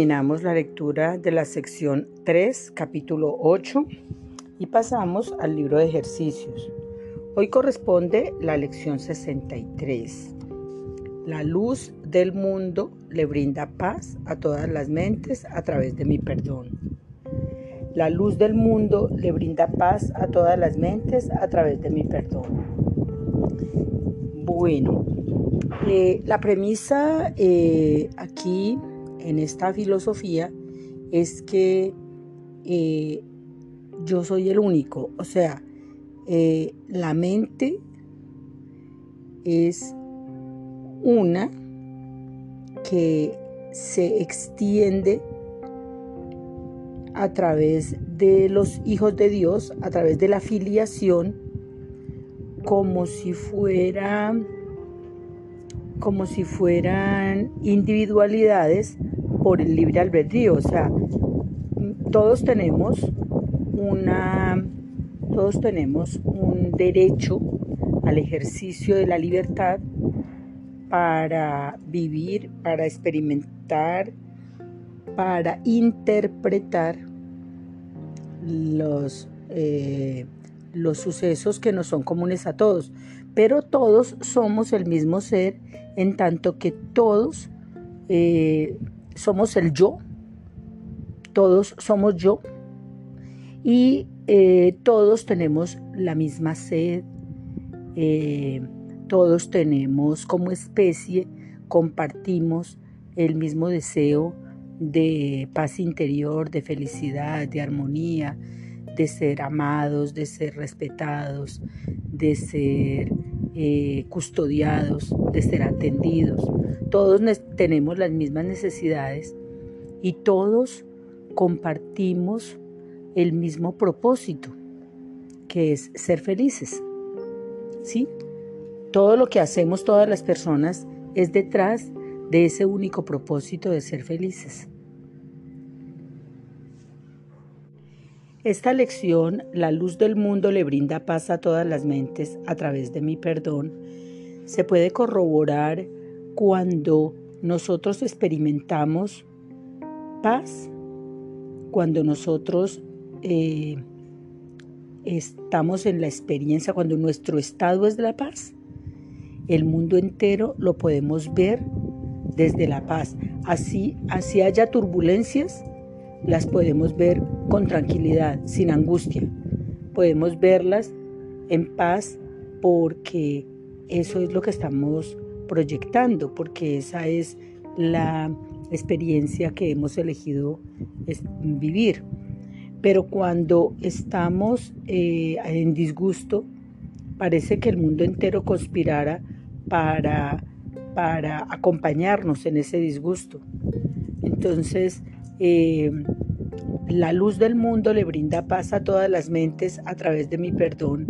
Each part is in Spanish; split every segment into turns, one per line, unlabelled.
Bueno, culminamos la lectura de la sección 3, capítulo 8 y pasamos al libro de ejercicios. Hoy corresponde la lección 63. La luz del mundo le brinda paz a todas las mentes a través de mi perdón. La luz del mundo le brinda paz a todas las mentes a través de mi perdón. Bueno, eh, la premisa eh, aquí en esta filosofía es que eh, yo soy el único, o sea, eh, la mente es una que se extiende a través de los hijos de Dios, a través de la filiación, como si fuera como si fueran individualidades por el libre albedrío. O sea, todos tenemos una, todos tenemos un derecho al ejercicio de la libertad para vivir, para experimentar, para interpretar los, eh, los sucesos que nos son comunes a todos. Pero todos somos el mismo ser en tanto que todos eh, somos el yo, todos somos yo. Y eh, todos tenemos la misma sed, eh, todos tenemos como especie, compartimos el mismo deseo de paz interior, de felicidad, de armonía, de ser amados, de ser respetados, de ser eh, custodiados, de ser atendidos. Todos tenemos las mismas necesidades y todos compartimos el mismo propósito, que es ser felices. ¿Sí? Todo lo que hacemos todas las personas es detrás de ese único propósito de ser felices. Esta lección, la luz del mundo le brinda paz a todas las mentes a través de mi perdón, se puede corroborar cuando nosotros experimentamos paz, cuando nosotros eh, estamos en la experiencia, cuando nuestro estado es de la paz. El mundo entero lo podemos ver desde la paz. Así, así haya turbulencias, las podemos ver con tranquilidad, sin angustia. Podemos verlas en paz porque eso es lo que estamos proyectando, porque esa es la experiencia que hemos elegido vivir. Pero cuando estamos eh, en disgusto, parece que el mundo entero conspirara para, para acompañarnos en ese disgusto. Entonces, eh, la luz del mundo le brinda paz a todas las mentes a través de mi perdón.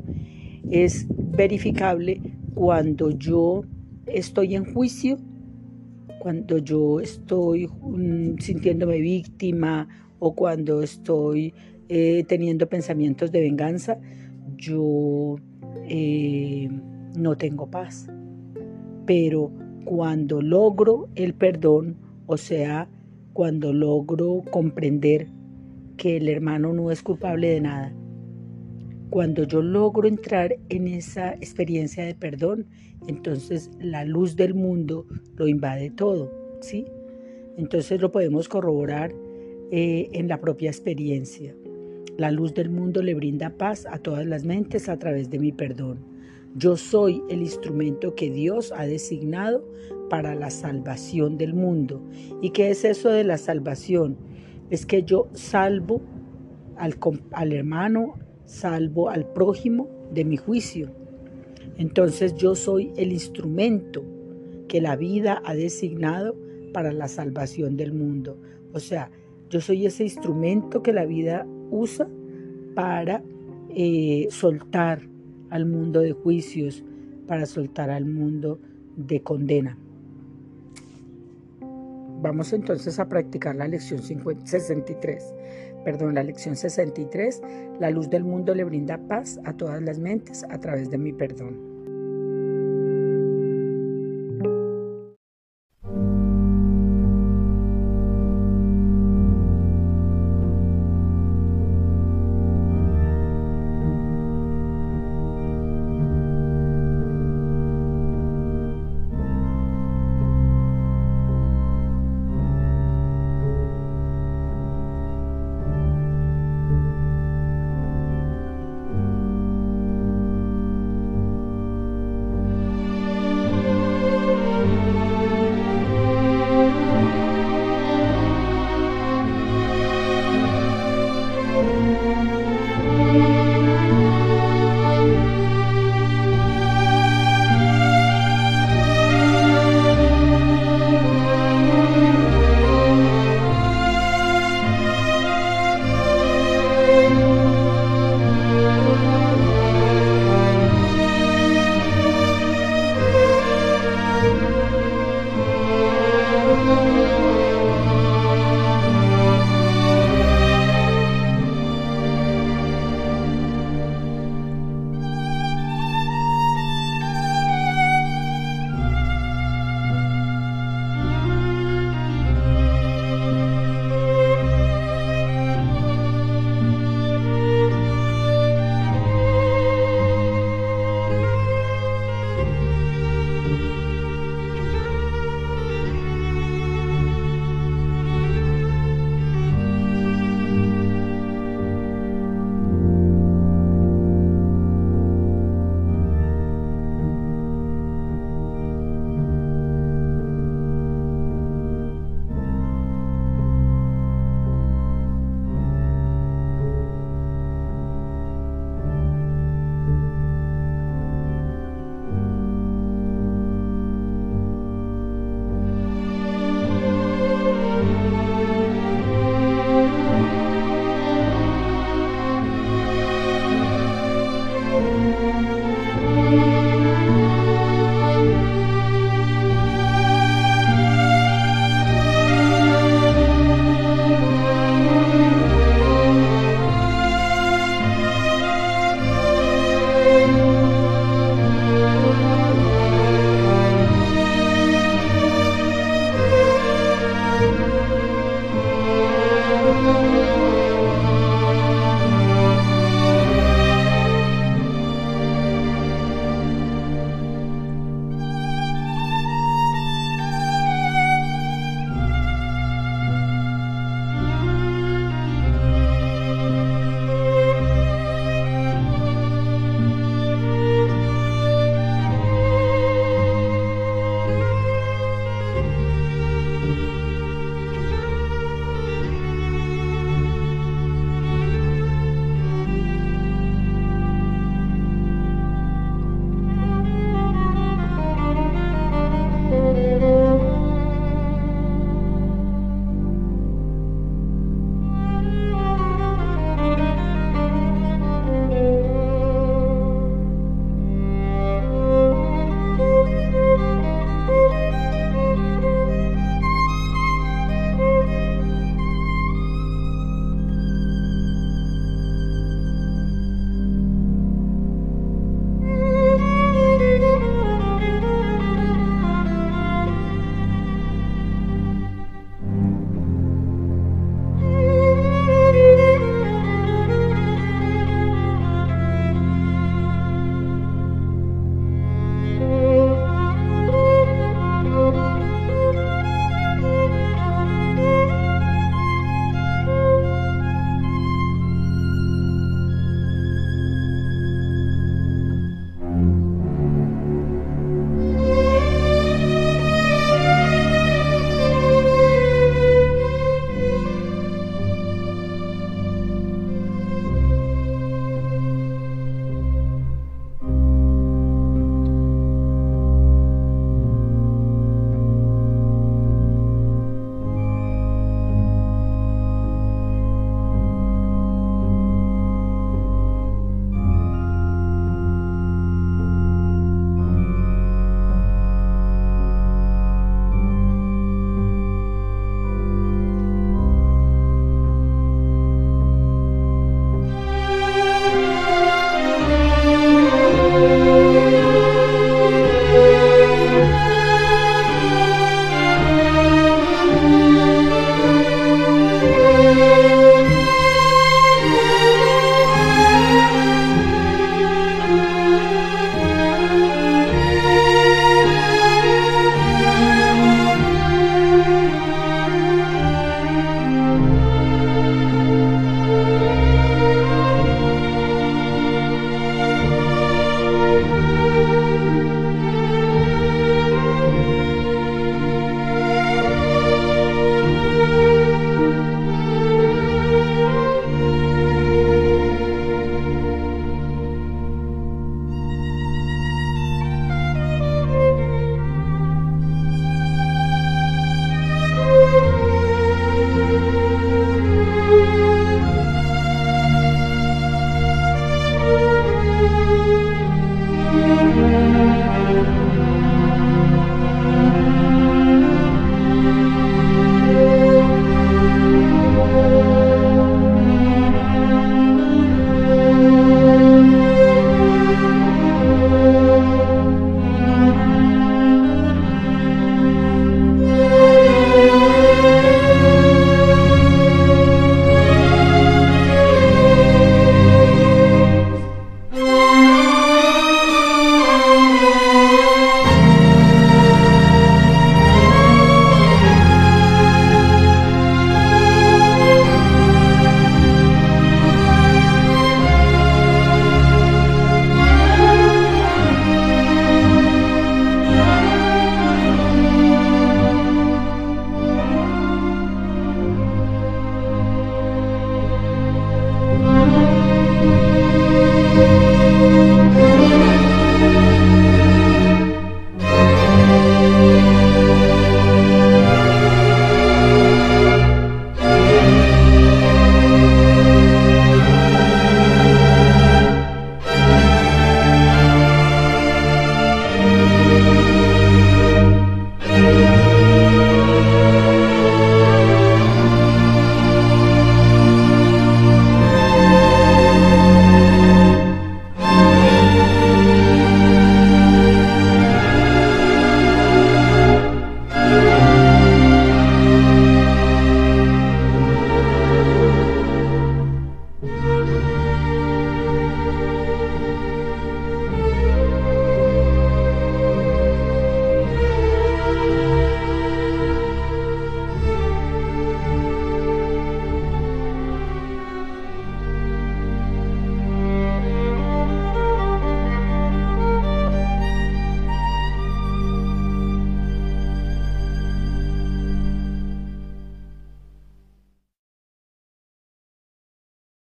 Es verificable cuando yo estoy en juicio, cuando yo estoy mm, sintiéndome víctima o cuando estoy eh, teniendo pensamientos de venganza, yo eh, no tengo paz. Pero cuando logro el perdón, o sea, cuando logro comprender que el hermano no es culpable de nada, cuando yo logro entrar en esa experiencia de perdón, entonces la luz del mundo lo invade todo, ¿sí? Entonces lo podemos corroborar eh, en la propia experiencia. La luz del mundo le brinda paz a todas las mentes a través de mi perdón. Yo soy el instrumento que Dios ha designado para la salvación del mundo. ¿Y qué es eso de la salvación? Es que yo salvo al, al hermano, salvo al prójimo de mi juicio. Entonces yo soy el instrumento que la vida ha designado para la salvación del mundo. O sea, yo soy ese instrumento que la vida usa para eh, soltar al mundo de juicios, para soltar al mundo de condena. Vamos entonces a practicar la lección 63. Perdón, la lección 63. La luz del mundo le brinda paz a todas las mentes a través de mi perdón.